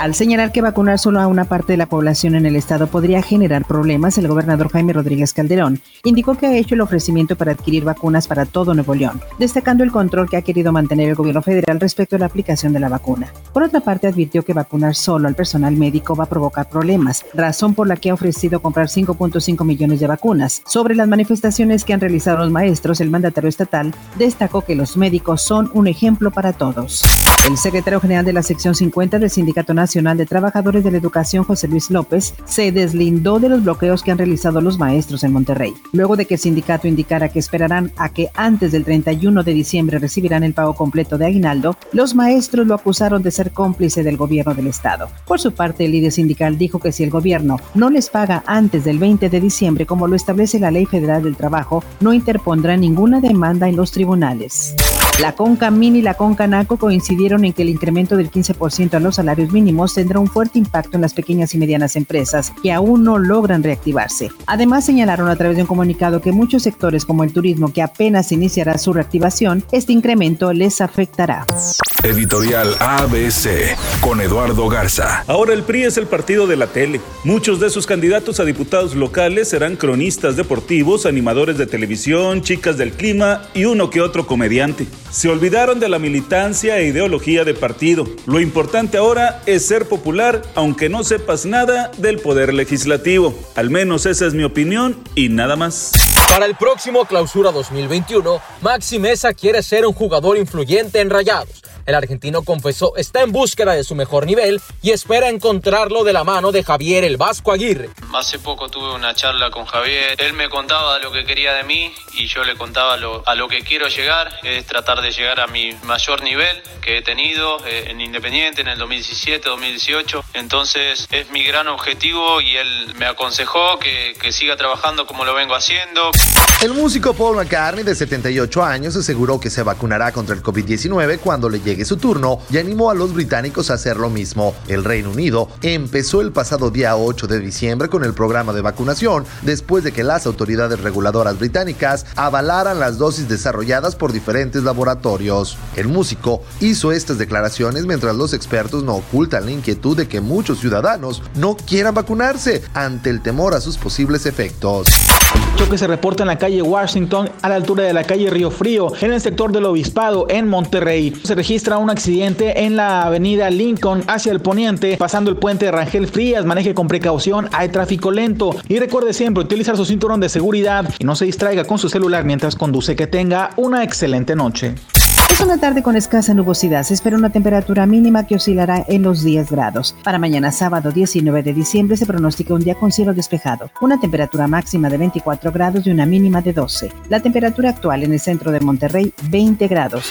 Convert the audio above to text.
al señalar que vacunar solo a una parte de la población en el estado podría generar problemas, el gobernador Jaime Rodríguez Calderón indicó que ha hecho el ofrecimiento para adquirir vacunas para todo Nuevo León, destacando el control que ha querido mantener el gobierno federal respecto a la aplicación de la vacuna. Por otra parte, advirtió que vacunar solo al personal médico va a provocar problemas, razón por la que ha ofrecido comprar 5.5 millones de vacunas. Sobre las manifestaciones que han realizado los maestros, el mandatario estatal destacó que los médicos son un ejemplo para todos. El secretario general de la sección 50 del Sindicato Nacional de Trabajadores de la Educación, José Luis López, se deslindó de los bloqueos que han realizado los maestros en Monterrey, luego de que el sindicato indicara que esperarán a que antes del 31 de diciembre recibirán el pago completo de aguinaldo, los maestros lo acusaron de ser cómplice del gobierno del estado. Por su parte, el líder sindical dijo que si el gobierno no les paga antes del 20 de diciembre, como lo establece la Ley Federal del Trabajo, no interpondrá ninguna demanda en los tribunales. La Conca Mini y la Conca Naco coincidieron en que el incremento del 15% a los salarios mínimos tendrá un fuerte impacto en las pequeñas y medianas empresas que aún no logran reactivarse. Además, señalaron a través de un comunicado que muchos sectores como el turismo que apenas iniciará su reactivación, este incremento les afectará. Editorial ABC con Eduardo Garza. Ahora el PRI es el partido de la tele. Muchos de sus candidatos a diputados locales serán cronistas deportivos, animadores de televisión, chicas del clima y uno que otro comediante. Se olvidaron de la militancia e ideología de partido. Lo importante ahora es ser popular aunque no sepas nada del poder legislativo. Al menos esa es mi opinión y nada más. Para el próximo clausura 2021, Maxi Mesa quiere ser un jugador influyente en Rayados el argentino confesó está en búsqueda de su mejor nivel y espera encontrarlo de la mano de Javier el Vasco Aguirre. Hace poco tuve una charla con Javier, él me contaba lo que quería de mí y yo le contaba a lo que quiero llegar, es tratar de llegar a mi mayor nivel que he tenido eh, en Independiente en el 2017, 2018, entonces es mi gran objetivo y él me aconsejó que, que siga trabajando como lo vengo haciendo. El músico Paul McCartney de 78 años aseguró que se vacunará contra el COVID-19 cuando le llegue su turno y animó a los británicos a hacer lo mismo. El Reino Unido empezó el pasado día 8 de diciembre con el programa de vacunación después de que las autoridades reguladoras británicas avalaran las dosis desarrolladas por diferentes laboratorios. El músico hizo estas declaraciones mientras los expertos no ocultan la inquietud de que muchos ciudadanos no quieran vacunarse ante el temor a sus posibles efectos. Choque se reporta en la calle Washington a la altura de la calle Río Frío en el sector del Obispado en Monterrey. Se registra un accidente en la avenida Lincoln hacia el poniente pasando el puente de Rangel Frías. Maneje con precaución, hay tráfico lento y recuerde siempre utilizar su cinturón de seguridad y no se distraiga con su celular mientras conduce. Que tenga una excelente noche. Es una tarde con escasa nubosidad. Se espera una temperatura mínima que oscilará en los 10 grados. Para mañana sábado 19 de diciembre se pronostica un día con cielo despejado, una temperatura máxima de 24 grados y una mínima de 12. La temperatura actual en el centro de Monterrey 20 grados.